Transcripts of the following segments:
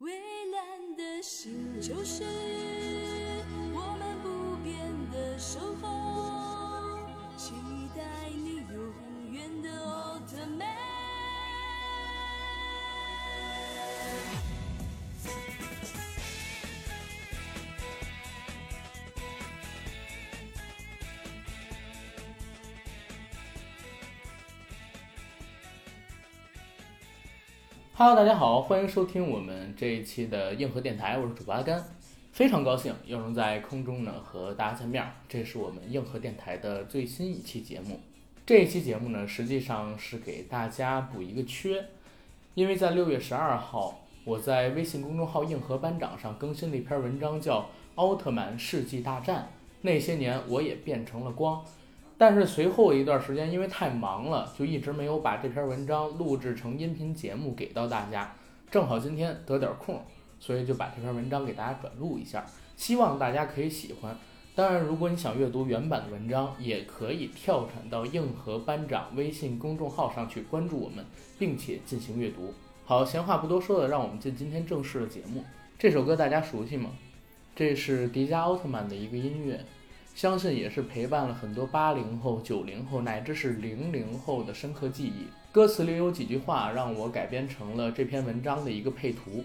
蔚蓝的心就是 Hello，大家好，欢迎收听我们这一期的硬核电台，我是主播阿甘，非常高兴又能在空中呢和大家见面。这是我们硬核电台的最新一期节目。这一期节目呢，实际上是给大家补一个缺，因为在六月十二号，我在微信公众号“硬核班长”上更新了一篇文章，叫《奥特曼世纪大战》。那些年，我也变成了光。但是随后一段时间，因为太忙了，就一直没有把这篇文章录制成音频节目给到大家。正好今天得点空，所以就把这篇文章给大家转录一下，希望大家可以喜欢。当然，如果你想阅读原版的文章，也可以跳转到硬核班长微信公众号上去关注我们，并且进行阅读。好，闲话不多说了，让我们进今天正式的节目。这首歌大家熟悉吗？这是迪迦奥特曼的一个音乐。相信也是陪伴了很多八零后、九零后乃至是零零后的深刻记忆。歌词里有几句话让我改编成了这篇文章的一个配图。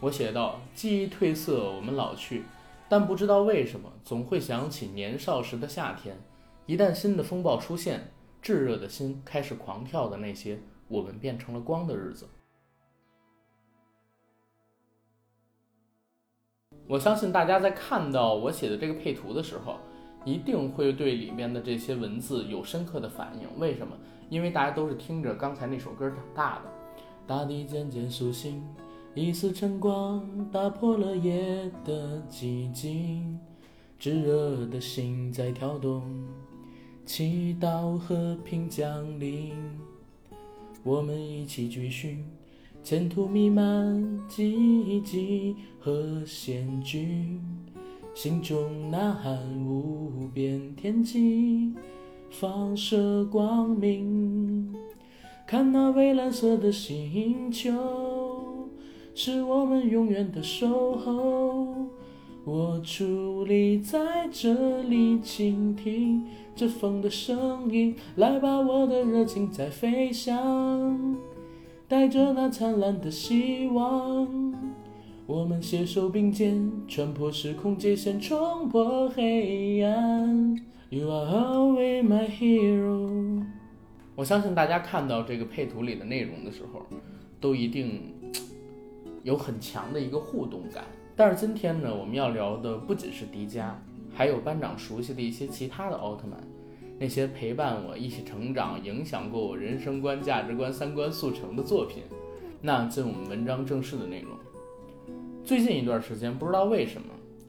我写道：“记忆褪色，我们老去，但不知道为什么，总会想起年少时的夏天。一旦新的风暴出现，炙热的心开始狂跳的那些我们变成了光的日子。”我相信大家在看到我写的这个配图的时候。一定会对里面的这些文字有深刻的反应。为什么？因为大家都是听着刚才那首歌长大的。大地渐渐苏醒，一丝晨光打破了夜的寂静，炙热的心在跳动，祈祷和平降临。我们一起追寻，前途弥漫奇迹和险峻。心中呐喊无边天际，放射光明。看那蔚蓝色的星球，是我们永远的守候。我伫立在这里，倾听着风的声音。来吧，我的热情在飞翔，带着那灿烂的希望。我们携手并肩，穿破时空界限，冲破黑暗。You are always my hero。我相信大家看到这个配图里的内容的时候，都一定有很强的一个互动感。但是今天呢，我们要聊的不仅是迪迦，还有班长熟悉的一些其他的奥特曼，那些陪伴我一起成长、影响过我人生观、价值观、三观速成的作品。那进我们文章正式的内容。最近一段时间，不知道为什么，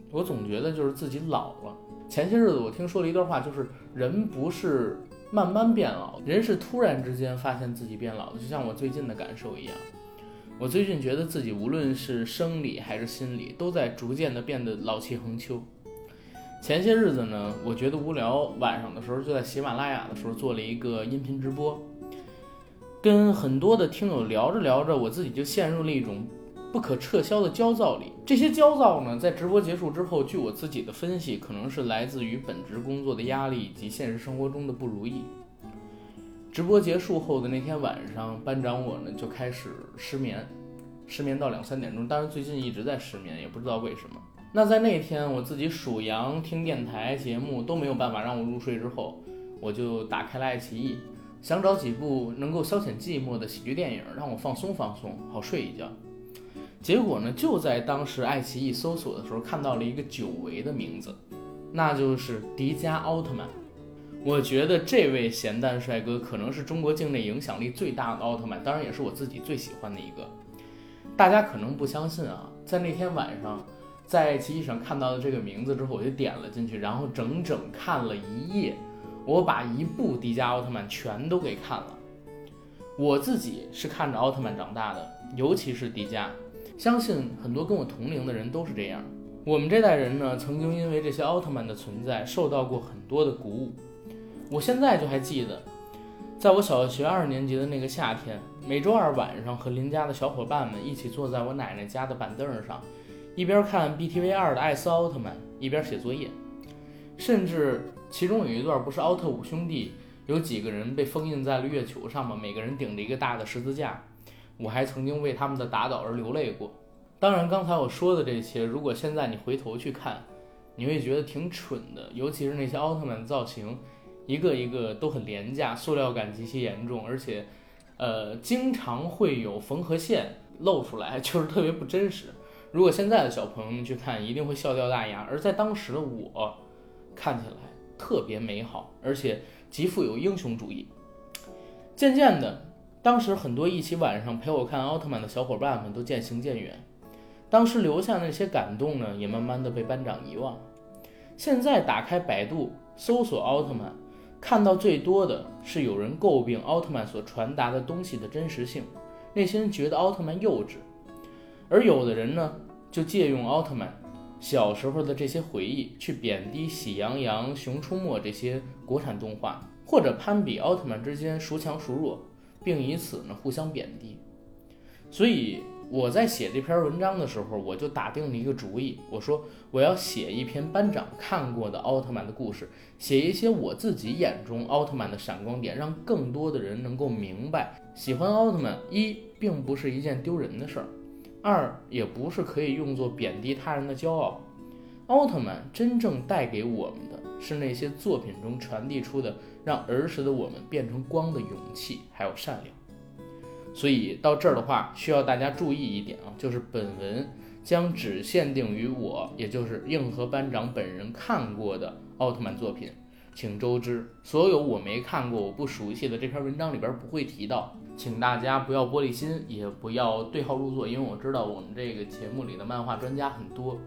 我总觉得就是自己老了。前些日子我听说了一段话，就是人不是慢慢变老，人是突然之间发现自己变老的，就像我最近的感受一样。我最近觉得自己无论是生理还是心理，都在逐渐的变得老气横秋。前些日子呢，我觉得无聊，晚上的时候就在喜马拉雅的时候做了一个音频直播，跟很多的听友聊着聊着，我自己就陷入了一种。不可撤销的焦躁里，这些焦躁呢，在直播结束之后，据我自己的分析，可能是来自于本职工作的压力以及现实生活中的不如意。直播结束后的那天晚上，班长我呢就开始失眠，失眠到两三点钟。当然最近一直在失眠，也不知道为什么。那在那天我自己数羊、听电台节目都没有办法让我入睡之后，我就打开了爱奇艺，想找几部能够消遣寂寞的喜剧电影，让我放松放松，好睡一觉。结果呢，就在当时爱奇艺搜索的时候，看到了一个久违的名字，那就是迪迦奥特曼。我觉得这位咸蛋帅哥可能是中国境内影响力最大的奥特曼，当然也是我自己最喜欢的一个。大家可能不相信啊，在那天晚上，在爱奇艺上看到的这个名字之后，我就点了进去，然后整整看了一夜，我把一部迪迦奥特曼全都给看了。我自己是看着奥特曼长大的，尤其是迪迦。相信很多跟我同龄的人都是这样。我们这代人呢，曾经因为这些奥特曼的存在受到过很多的鼓舞。我现在就还记得，在我小学二年级的那个夏天，每周二晚上和邻家的小伙伴们一起坐在我奶奶家的板凳上，一边看 BTV 二的艾斯奥特曼，一边写作业。甚至其中有一段不是奥特五兄弟有几个人被封印在了月球上吗？每个人顶着一个大的十字架，我还曾经为他们的打倒而流泪过。当然，刚才我说的这些，如果现在你回头去看，你会觉得挺蠢的，尤其是那些奥特曼造型，一个一个都很廉价，塑料感极其严重，而且。呃，经常会有缝合线露出来，就是特别不真实。如果现在的小朋友们去看，一定会笑掉大牙。而在当时的我，看起来特别美好，而且极富有英雄主义。渐渐的，当时很多一起晚上陪我看奥特曼的小伙伴们都渐行渐远，当时留下那些感动呢，也慢慢的被班长遗忘。现在打开百度搜索奥特曼。看到最多的是有人诟病奥特曼所传达的东西的真实性，那些人觉得奥特曼幼稚，而有的人呢，就借用奥特曼小时候的这些回忆去贬低《喜羊羊》《熊出没》这些国产动画，或者攀比奥特曼之间孰强孰弱，并以此呢互相贬低，所以。我在写这篇文章的时候，我就打定了一个主意，我说我要写一篇班长看过的奥特曼的故事，写一些我自己眼中奥特曼的闪光点，让更多的人能够明白，喜欢奥特曼一并不是一件丢人的事儿，二也不是可以用作贬低他人的骄傲。奥特曼真正带给我们的是那些作品中传递出的让儿时的我们变成光的勇气，还有善良。所以到这儿的话，需要大家注意一点啊，就是本文将只限定于我，也就是硬核班长本人看过的奥特曼作品，请周知。所有我没看过、我不熟悉的这篇文章里边不会提到，请大家不要玻璃心，也不要对号入座，因为我知道我们这个节目里的漫画专家很多。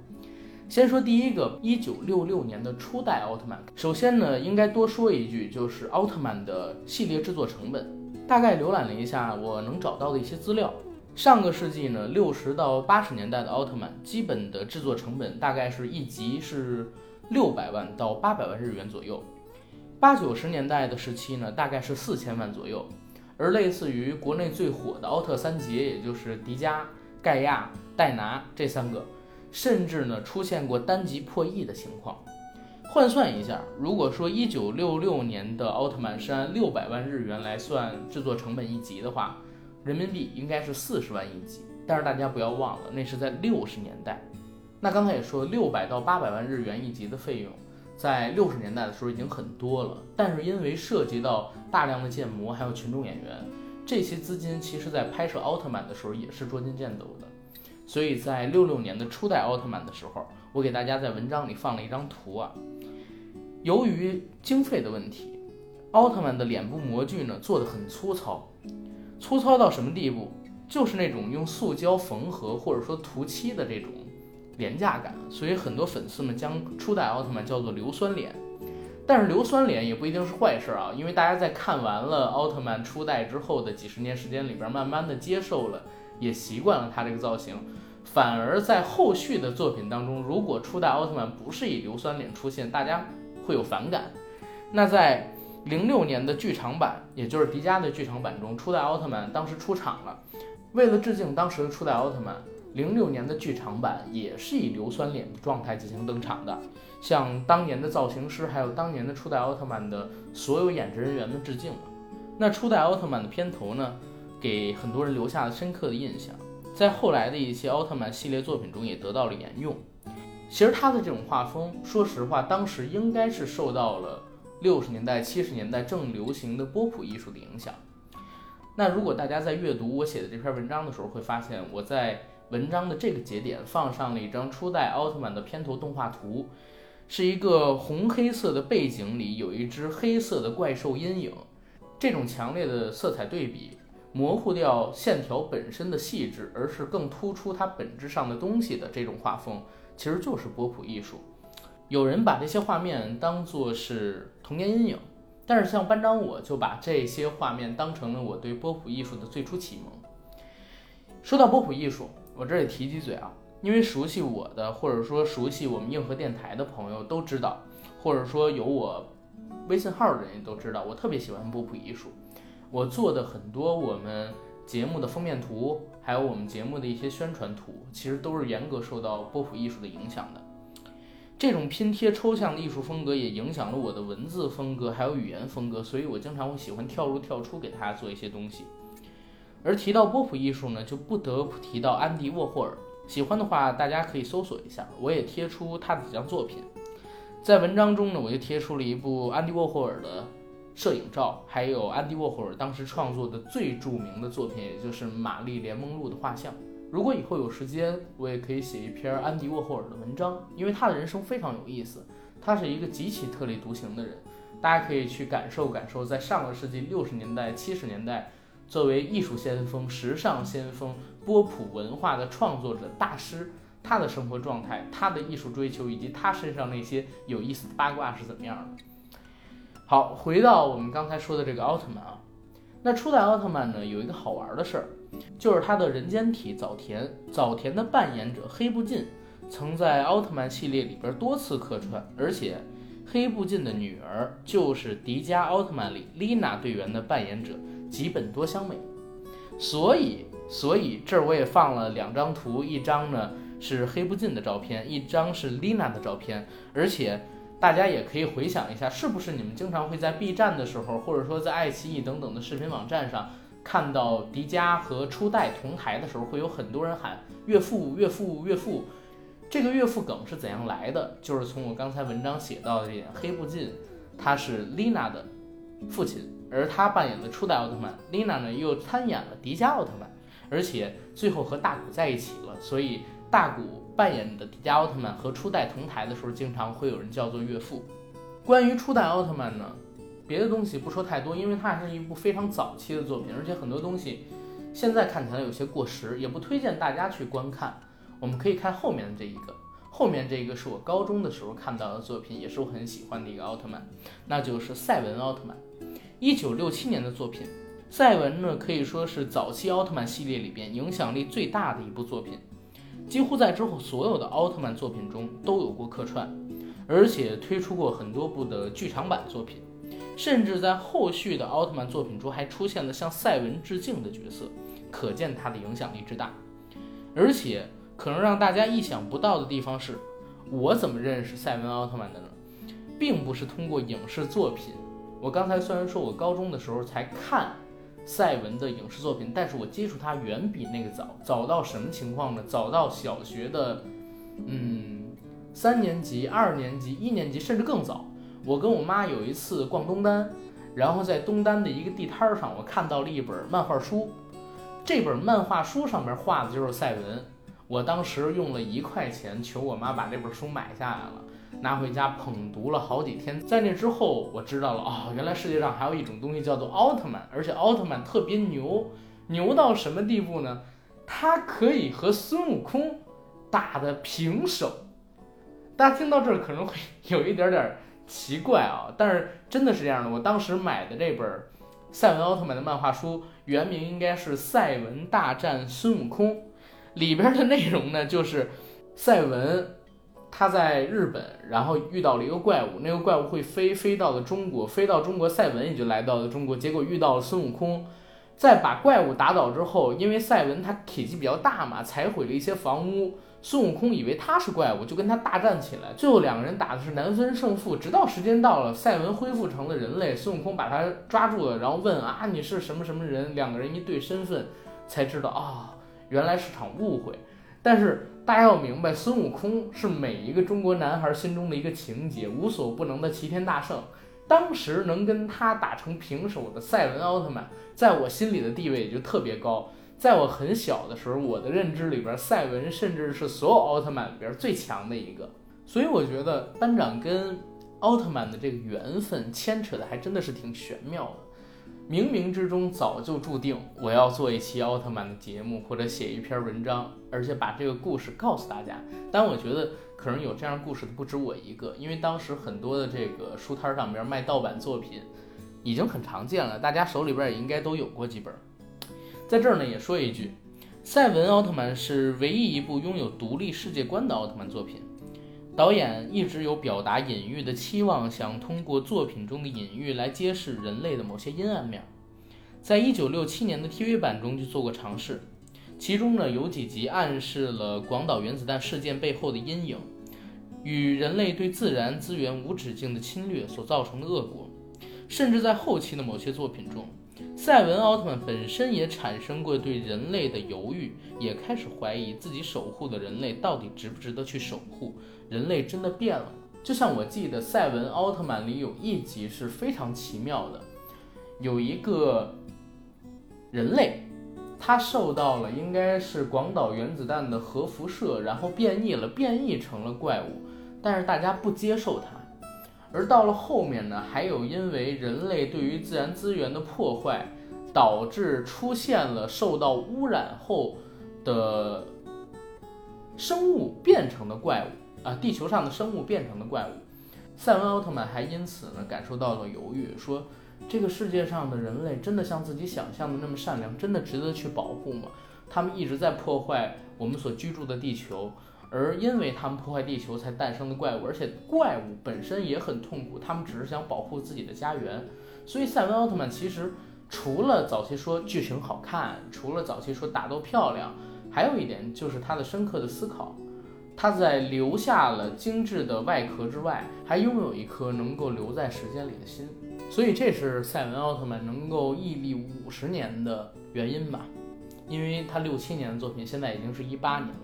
先说第一个，一九六六年的初代奥特曼。首先呢，应该多说一句，就是奥特曼的系列制作成本。大概浏览了一下我能找到的一些资料，上个世纪呢六十到八十年代的奥特曼基本的制作成本大概是一集是六百万到八百万日元左右，八九十年代的时期呢大概是四千万左右，而类似于国内最火的奥特三杰，也就是迪迦、盖亚、戴拿这三个，甚至呢出现过单集破亿的情况。换算一下，如果说一九六六年的奥特曼是按六百万日元来算制作成本一集的话，人民币应该是四十万一集。但是大家不要忘了，那是在六十年代。那刚才也说，六百到八百万日元一集的费用，在六十年代的时候已经很多了。但是因为涉及到大量的建模还有群众演员，这些资金其实在拍摄奥特曼的时候也是捉襟见肘的。所以在六六年的初代奥特曼的时候，我给大家在文章里放了一张图啊。由于经费的问题，奥特曼的脸部模具呢做的很粗糙，粗糙到什么地步？就是那种用塑胶缝合或者说涂漆的这种廉价感。所以很多粉丝们将初代奥特曼叫做硫酸脸。但是硫酸脸也不一定是坏事啊，因为大家在看完了奥特曼初代之后的几十年时间里边，慢慢的接受了，也习惯了他这个造型，反而在后续的作品当中，如果初代奥特曼不是以硫酸脸出现，大家。会有反感。那在零六年的剧场版，也就是迪迦的剧场版中，初代奥特曼当时出场了。为了致敬当时的初代奥特曼，零六年的剧场版也是以硫酸脸的状态进行登场的，向当年的造型师还有当年的初代奥特曼的所有演职人员们致敬了。那初代奥特曼的片头呢，给很多人留下了深刻的印象，在后来的一些奥特曼系列作品中也得到了沿用。其实他的这种画风，说实话，当时应该是受到了六十年代、七十年代正流行的波普艺术的影响。那如果大家在阅读我写的这篇文章的时候，会发现我在文章的这个节点放上了一张初代奥特曼的片头动画图，是一个红黑色的背景里有一只黑色的怪兽阴影。这种强烈的色彩对比，模糊掉线条本身的细致，而是更突出它本质上的东西的这种画风。其实就是波普艺术，有人把这些画面当作是童年阴影，但是像班长我就把这些画面当成了我对波普艺术的最初启蒙。说到波普艺术，我这里提几嘴啊，因为熟悉我的或者说熟悉我们硬核电台的朋友都知道，或者说有我微信号的人都知道，我特别喜欢波普艺术，我做的很多我们节目的封面图，还有我们节目的一些宣传图，其实都是严格受到波普艺术的影响的。这种拼贴抽象的艺术风格也影响了我的文字风格，还有语言风格，所以我经常会喜欢跳入跳出给大家做一些东西。而提到波普艺术呢，就不得不提到安迪沃霍尔。喜欢的话，大家可以搜索一下，我也贴出他的几张作品。在文章中呢，我就贴出了一部安迪沃霍尔的摄影照，还有安迪沃霍尔当时创作的最著名的作品，也就是《玛丽莲梦露》的画像。如果以后有时间，我也可以写一篇安迪沃霍尔的文章，因为他的人生非常有意思。他是一个极其特立独行的人，大家可以去感受感受，在上个世纪六十年代、七十年代，作为艺术先锋、时尚先锋、波普文化的创作者大师，他的生活状态、他的艺术追求以及他身上那些有意思的八卦是怎么样的。好，回到我们刚才说的这个奥特曼啊，那初代奥特曼呢，有一个好玩的事儿。就是他的人间体早田，早田的扮演者黑布进，曾在奥特曼系列里边多次客串，而且黑布进的女儿就是迪迦奥特曼里丽娜队员的扮演者吉本多香美，所以所以这儿我也放了两张图，一张呢是黑布进的照片，一张是丽娜的照片，而且大家也可以回想一下，是不是你们经常会在 B 站的时候，或者说在爱奇艺等等的视频网站上。看到迪迦和初代同台的时候，会有很多人喊岳父、岳父、岳父。这个岳父梗是怎样来的？就是从我刚才文章写到的这点，黑布进他是丽娜的父亲，而他扮演的初代奥特曼，丽娜呢又参演了迪迦奥特曼，而且最后和大古在一起了。所以大古扮演的迪迦奥特曼和初代同台的时候，经常会有人叫做岳父。关于初代奥特曼呢？别的东西不说太多，因为它还是一部非常早期的作品，而且很多东西现在看起来有些过时，也不推荐大家去观看。我们可以看后面的这一个，后面这个是我高中的时候看到的作品，也是我很喜欢的一个奥特曼，那就是赛文奥特曼，一九六七年的作品。赛文呢可以说是早期奥特曼系列里边影响力最大的一部作品，几乎在之后所有的奥特曼作品中都有过客串，而且推出过很多部的剧场版作品。甚至在后续的奥特曼作品中还出现了向赛文致敬的角色，可见他的影响力之大。而且可能让大家意想不到的地方是，我怎么认识赛文奥特曼的呢？并不是通过影视作品。我刚才虽然说我高中的时候才看赛文的影视作品，但是我接触他远比那个早。早到什么情况呢？早到小学的，嗯，三年级、二年级、一年级，甚至更早。我跟我妈有一次逛东单，然后在东单的一个地摊上，我看到了一本漫画书。这本漫画书上面画的就是赛文。我当时用了一块钱求我妈把这本书买下来了，拿回家捧读了好几天。在那之后，我知道了哦，原来世界上还有一种东西叫做奥特曼，而且奥特曼特别牛，牛到什么地步呢？他可以和孙悟空打的平手。大家听到这儿可能会有一点点。奇怪啊，但是真的是这样的。我当时买的这本赛文奥特曼的漫画书，原名应该是《赛文大战孙悟空》，里边的内容呢，就是赛文他在日本，然后遇到了一个怪物，那个怪物会飞，飞到了中国，飞到中国，赛文也就来到了中国，结果遇到了孙悟空，在把怪物打倒之后，因为赛文他体积比较大嘛，踩毁了一些房屋。孙悟空以为他是怪物，就跟他大战起来。最后两个人打的是难分胜负，直到时间到了，赛文恢复成了人类，孙悟空把他抓住了，然后问啊你是什么什么人？两个人一对身份，才知道啊原来是场误会。但是大家要明白，孙悟空是每一个中国男孩心中的一个情节，无所不能的齐天大圣。当时能跟他打成平手的赛文奥特曼，在我心里的地位也就特别高。在我很小的时候，我的认知里边，赛文甚至是所有奥特曼里边最强的一个。所以我觉得班长跟奥特曼的这个缘分牵扯的还真的是挺玄妙的。冥冥之中早就注定我要做一期奥特曼的节目，或者写一篇文章，而且把这个故事告诉大家。但我觉得可能有这样故事的不止我一个，因为当时很多的这个书摊上边卖盗版作品已经很常见了，大家手里边也应该都有过几本。在这儿呢，也说一句，赛文奥特曼是唯一一部拥有独立世界观的奥特曼作品。导演一直有表达隐喻的期望，想通过作品中的隐喻来揭示人类的某些阴暗面。在一九六七年的 TV 版中就做过尝试，其中呢有几集暗示了广岛原子弹事件背后的阴影，与人类对自然资源无止境的侵略所造成的恶果，甚至在后期的某些作品中，赛文奥特曼本身也产生过对人类的犹豫，也开始怀疑自己守护的人类到底值不值得去守护，人类真的变了？就像我记得赛文奥特曼里有一集是非常奇妙的，有一个。人类，他受到了应该是广岛原子弹的核辐射，然后变异了，变异成了怪物，但是大家不接受他。而到了后面呢，还有因为人类对于自然资源的破坏，导致出现了受到污染后的生物变成的怪物啊，地球上的生物变成的怪物。赛文奥特曼还因此呢感受到了犹豫，说。这个世界上的人类真的像自己想象的那么善良，真的值得去保护吗？他们一直在破坏我们所居住的地球，而因为他们破坏地球才诞生的怪物，而且怪物本身也很痛苦，他们只是想保护自己的家园。所以赛文奥特曼其实除了早期说剧情好看，除了早期说打斗漂亮，还有一点就是他的深刻的思考。他在留下了精致的外壳之外，还拥有一颗能够留在时间里的心。所以这是赛文奥特曼能够屹立五十年的原因吧，因为他六七年的作品现在已经是一八年了。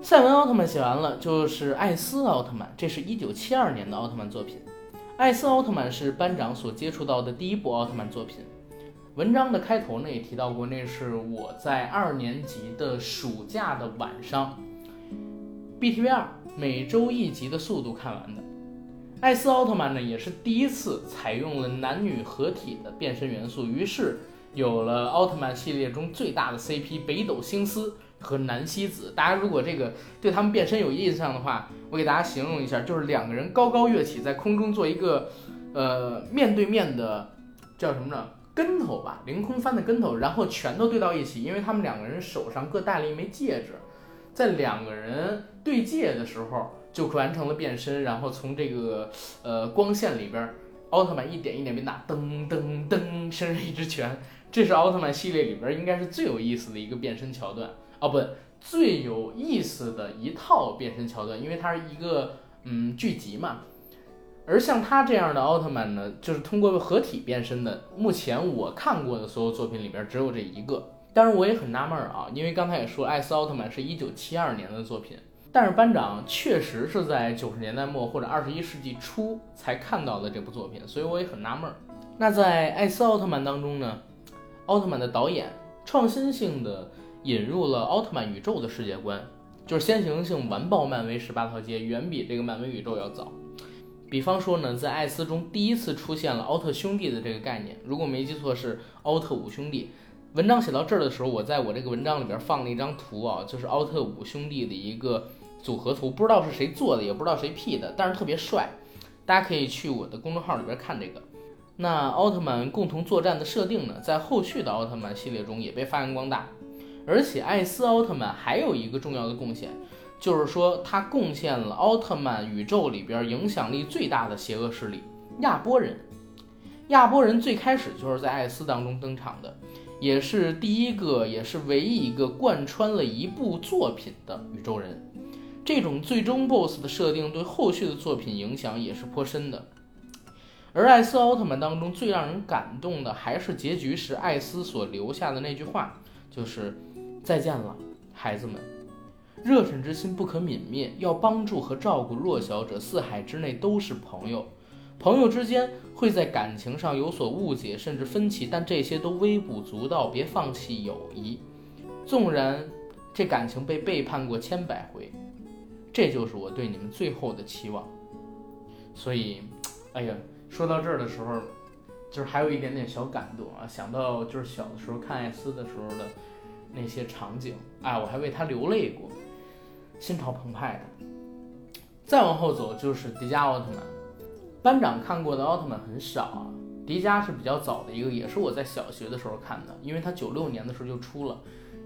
赛文奥特曼写完了，就是艾斯奥特曼，这是一九七二年的奥特曼作品。艾斯奥特曼是班长所接触到的第一部奥特曼作品。文章的开头呢也提到过，那是我在二年级的暑假的晚上，BTV 二每周一集的速度看完的。艾斯奥特曼呢，也是第一次采用了男女合体的变身元素，于是有了奥特曼系列中最大的 CP 北斗星司和南希子。大家如果这个对他们变身有印象的话，我给大家形容一下，就是两个人高高跃起，在空中做一个呃面对面的叫什么呢？跟头吧，凌空翻的跟头，然后拳头对到一起，因为他们两个人手上各戴了一枚戒指，在两个人对戒的时候。就完成了变身，然后从这个呃光线里边，奥特曼一点一点变大，噔噔噔，伸出一只拳。这是奥特曼系列里边应该是最有意思的一个变身桥段哦，不，最有意思的一套变身桥段，因为它是一个嗯剧集嘛。而像他这样的奥特曼呢，就是通过合体变身的，目前我看过的所有作品里边只有这一个。但是我也很纳闷啊，因为刚才也说艾斯奥特曼是一九七二年的作品。但是班长确实是在九十年代末或者二十一世纪初才看到的这部作品，所以我也很纳闷。那在艾斯奥特曼当中呢，奥特曼的导演创新性的引入了奥特曼宇宙的世界观，就是先行性完爆漫威十八条街，远比这个漫威宇宙要早。比方说呢，在艾斯中第一次出现了奥特兄弟的这个概念，如果没记错是奥特五兄弟。文章写到这儿的时候，我在我这个文章里边放了一张图啊，就是奥特五兄弟的一个。组合图不知道是谁做的，也不知道谁 P 的，但是特别帅，大家可以去我的公众号里边看这个。那奥特曼共同作战的设定呢，在后续的奥特曼系列中也被发扬光大。而且艾斯奥特曼还有一个重要的贡献，就是说他贡献了奥特曼宇宙里边影响力最大的邪恶势力亚波人。亚波人最开始就是在艾斯当中登场的，也是第一个，也是唯一一个贯穿了一部作品的宇宙人。这种最终 BOSS 的设定对后续的作品影响也是颇深的，而艾斯奥特曼当中最让人感动的还是结局时艾斯所留下的那句话，就是再见了，孩子们，热忱之心不可泯灭，要帮助和照顾弱小者，四海之内都是朋友，朋友之间会在感情上有所误解甚至分歧，但这些都微不足道，别放弃友谊，纵然这感情被背叛过千百回。这就是我对你们最后的期望，所以，哎呀，说到这儿的时候，就是还有一点点小感动啊，想到就是小的时候看艾斯的时候的那些场景，哎，我还为他流泪过，心潮澎湃的。再往后走就是迪迦奥特曼，班长看过的奥特曼很少啊，迪迦是比较早的一个，也是我在小学的时候看的，因为他九六年的时候就出了，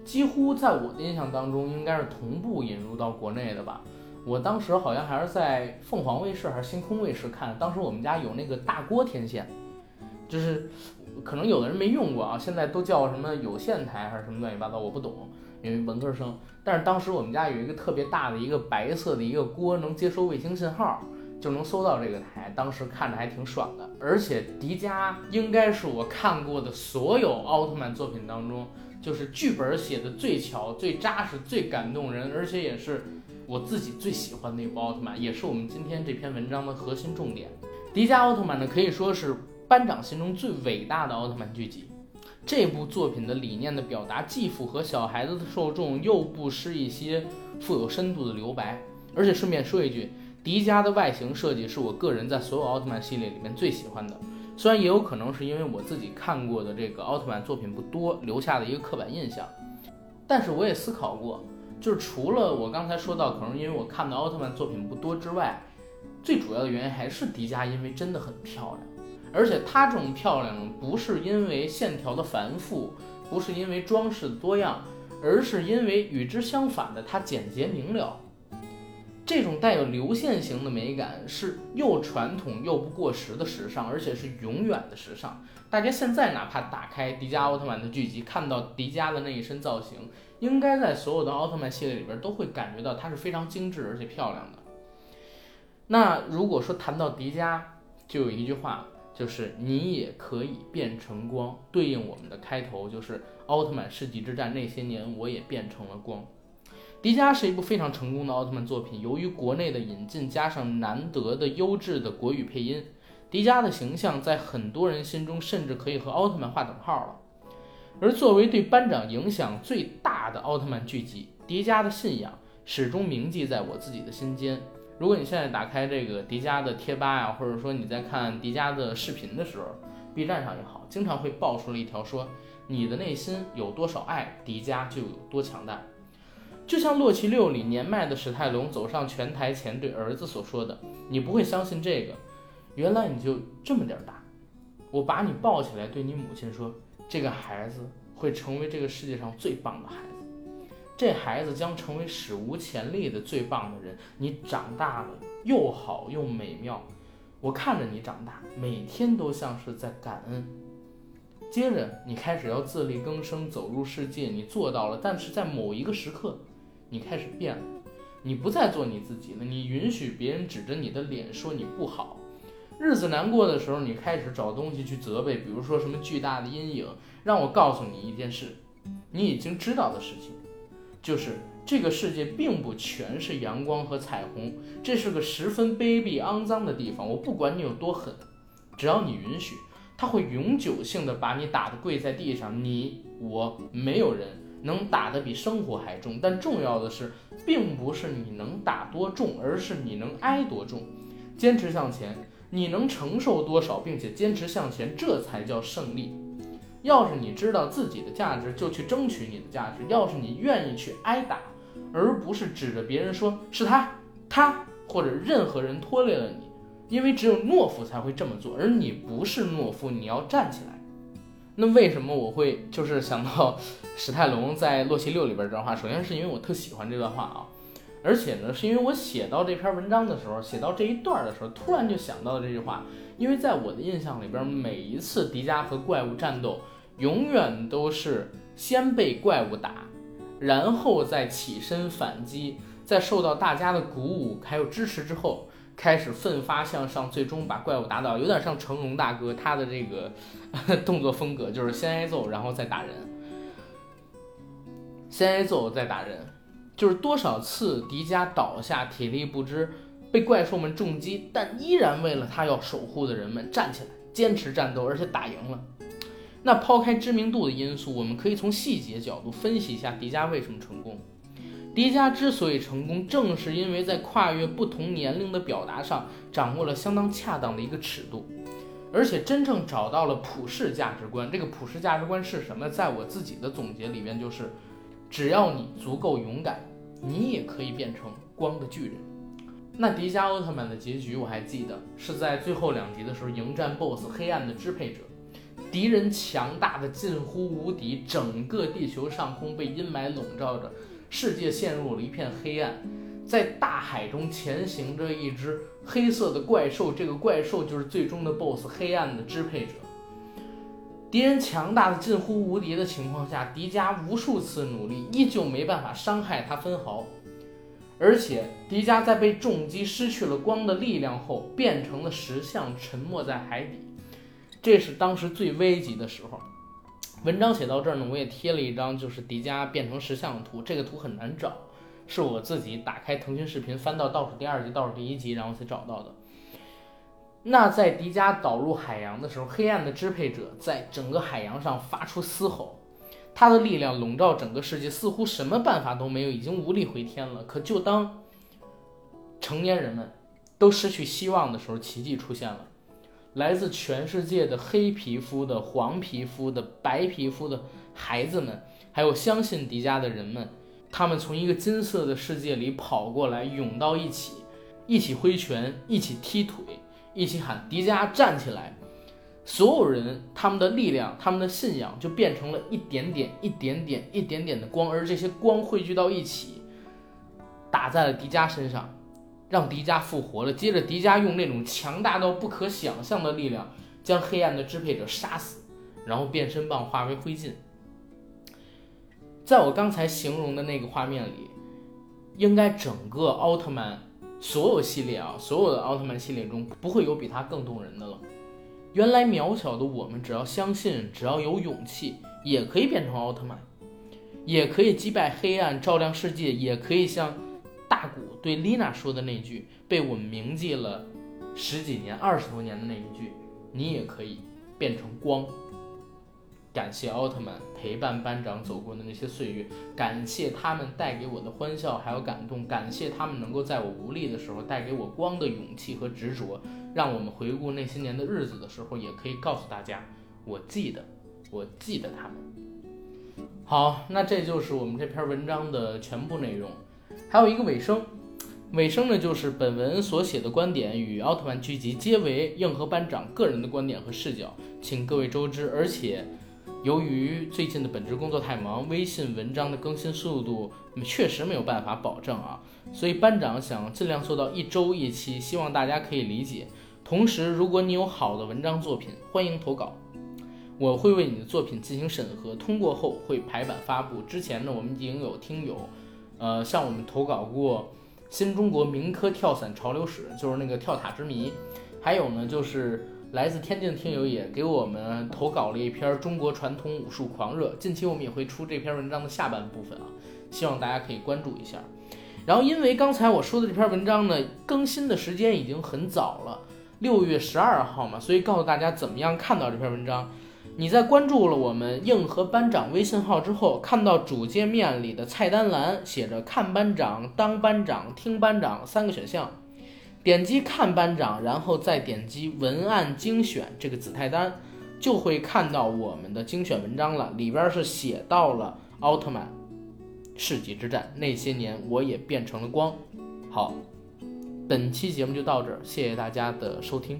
几乎在我的印象当中应该是同步引入到国内的吧。我当时好像还是在凤凰卫视还是星空卫视看，当时我们家有那个大锅天线，就是可能有的人没用过啊，现在都叫什么有线台还是什么乱七八糟，我不懂，因为文科生。但是当时我们家有一个特别大的一个白色的一个锅，能接收卫星信号，就能搜到这个台，当时看着还挺爽的。而且迪迦应该是我看过的所有奥特曼作品当中，就是剧本写的最巧、最扎实、最感动人，而且也是我自己最喜欢的一部奥特曼，也是我们今天这篇文章的核心重点。迪迦奥特曼呢，可以说是班长心中最伟大的奥特曼剧集。这部作品的理念的表达，既符合小孩子的受众，又不失一些富有深度的留白。而且顺便说一句，迪迦的外形设计是我个人在所有奥特曼系列里面最喜欢的。虽然也有可能是因为我自己看过的这个奥特曼作品不多，留下的一个刻板印象。但是我也思考过，就是除了我刚才说到，可能因为我看的奥特曼作品不多之外。最主要的原因还是迪迦，因为真的很漂亮，而且它这种漂亮不是因为线条的繁复，不是因为装饰的多样，而是因为与之相反的它简洁明了。这种带有流线型的美感是又传统又不过时的时尚，而且是永远的时尚。大家现在哪怕打开迪迦奥特曼的剧集，看到迪迦的那一身造型，应该在所有的奥特曼系列里边都会感觉到它是非常精致而且漂亮的。那如果说谈到迪迦，就有一句话，就是你也可以变成光，对应我们的开头，就是奥特曼世纪之战那些年，我也变成了光。迪迦是一部非常成功的奥特曼作品，由于国内的引进加上难得的优质的国语配音，迪迦的形象在很多人心中甚至可以和奥特曼划等号了。而作为对班长影响最大的奥特曼剧集，迪迦的信仰始终铭记在我自己的心间。如果你现在打开这个迪迦的贴吧呀，或者说你在看迪迦的视频的时候，B 站上也好，经常会爆出了一条说：“你的内心有多少爱，迪迦就有多强大。”就像《洛奇六》里年迈的史泰龙走上拳台前对儿子所说的：“你不会相信这个，原来你就这么点大。”我把你抱起来，对你母亲说：“这个孩子会成为这个世界上最棒的孩子。”这孩子将成为史无前例的最棒的人。你长大了，又好又美妙。我看着你长大，每天都像是在感恩。接着，你开始要自力更生，走入世界，你做到了。但是在某一个时刻，你开始变了，你不再做你自己了。你允许别人指着你的脸说你不好。日子难过的时候，你开始找东西去责备，比如说什么巨大的阴影。让我告诉你一件事，你已经知道的事情。就是这个世界并不全是阳光和彩虹，这是个十分卑鄙肮脏的地方。我不管你有多狠，只要你允许，他会永久性的把你打得跪在地上。你我没有人能打得比生活还重，但重要的是，并不是你能打多重，而是你能挨多重。坚持向前，你能承受多少，并且坚持向前，这才叫胜利。要是你知道自己的价值，就去争取你的价值；要是你愿意去挨打，而不是指着别人说是他、他或者任何人拖累了你，因为只有懦夫才会这么做，而你不是懦夫，你要站起来。那为什么我会就是想到史泰龙在《洛奇六》里边这段话？首先是因为我特喜欢这段话啊，而且呢，是因为我写到这篇文章的时候，写到这一段的时候，突然就想到了这句话。因为在我的印象里边，每一次迪迦和怪物战斗。永远都是先被怪物打，然后再起身反击，在受到大家的鼓舞还有支持之后，开始奋发向上，最终把怪物打倒。有点像成龙大哥他的这个 动作风格，就是先挨揍，然后再打人，先挨揍再打人，就是多少次迪迦倒下，体力不支，被怪兽们重击，但依然为了他要守护的人们站起来，坚持战斗，而且打赢了。那抛开知名度的因素，我们可以从细节角度分析一下迪迦为什么成功。迪迦之所以成功，正是因为在跨越不同年龄的表达上掌握了相当恰当的一个尺度，而且真正找到了普世价值观。这个普世价值观是什么？在我自己的总结里面，就是只要你足够勇敢，你也可以变成光的巨人。那迪迦奥特曼的结局我还记得，是在最后两集的时候迎战 BOSS 黑暗的支配者。敌人强大的近乎无敌，整个地球上空被阴霾笼罩着，世界陷入了一片黑暗。在大海中前行着一只黑色的怪兽，这个怪兽就是最终的 BOSS—— 黑暗的支配者。敌人强大的近乎无敌的情况下，迪迦无数次努力，依旧没办法伤害他分毫。而且，迪迦在被重击失去了光的力量后，变成了石像，沉没在海底。这是当时最危急的时候。文章写到这儿呢，我也贴了一张就是迪迦变成石像的图。这个图很难找，是我自己打开腾讯视频翻到倒数第二集、倒数第一集，然后才找到的。那在迪迦导入海洋的时候，黑暗的支配者在整个海洋上发出嘶吼，他的力量笼罩整个世界，似乎什么办法都没有，已经无力回天了。可就当成年人们都失去希望的时候，奇迹出现了，来自全世界的黑皮肤的、黄皮肤的、白皮肤的孩子们，还有相信迪迦的人们，他们从一个金色的世界里跑过来，涌到一起，一起挥拳，一起踢腿。一起喊迪迦站起来！所有人他们的力量、他们的信仰就变成了一点点、一点点、一点点的光，而这些光汇聚到一起，打在了迪迦身上，让迪迦复活了。接着，迪迦用那种强大到不可想象的力量，将黑暗的支配者杀死，然后变身棒化为灰烬。在我刚才形容的那个画面里，应该整个奥特曼。所有系列啊，所有的奥特曼系列中，不会有比他更动人的了。原来渺小的我们，只要相信，只要有勇气，也可以变成奥特曼，也可以击败黑暗，照亮世界，也可以像大古对丽娜说的那句，被我们铭记了十几年、二十多年的那一句：“你也可以变成光。”感谢奥特曼陪伴班长走过的那些岁月，感谢他们带给我的欢笑还有感动，感谢他们能够在我无力的时候带给我光的勇气和执着，让我们回顾那些年的日子的时候，也可以告诉大家，我记得，我记得他们。好，那这就是我们这篇文章的全部内容，还有一个尾声，尾声呢就是本文所写的观点与奥特曼剧集皆为硬核班长个人的观点和视角，请各位周知，而且。由于最近的本职工作太忙，微信文章的更新速度确实没有办法保证啊，所以班长想尽量做到一周一期，希望大家可以理解。同时，如果你有好的文章作品，欢迎投稿，我会为你的作品进行审核，通过后会排版发布。之前呢，我们已经有听友，呃，向我们投稿过《新中国民科跳伞潮流史》，就是那个跳塔之谜，还有呢就是。来自天津的听友也给我们投稿了一篇《中国传统武术狂热》，近期我们也会出这篇文章的下半部分啊，希望大家可以关注一下。然后，因为刚才我说的这篇文章呢，更新的时间已经很早了，六月十二号嘛，所以告诉大家怎么样看到这篇文章。你在关注了我们硬核班长微信号之后，看到主界面里的菜单栏写着“看班长”“当班长”“听班长”三个选项。点击看班长，然后再点击文案精选这个子菜单，就会看到我们的精选文章了。里边是写到了奥特曼世纪之战，那些年我也变成了光。好，本期节目就到这儿，谢谢大家的收听。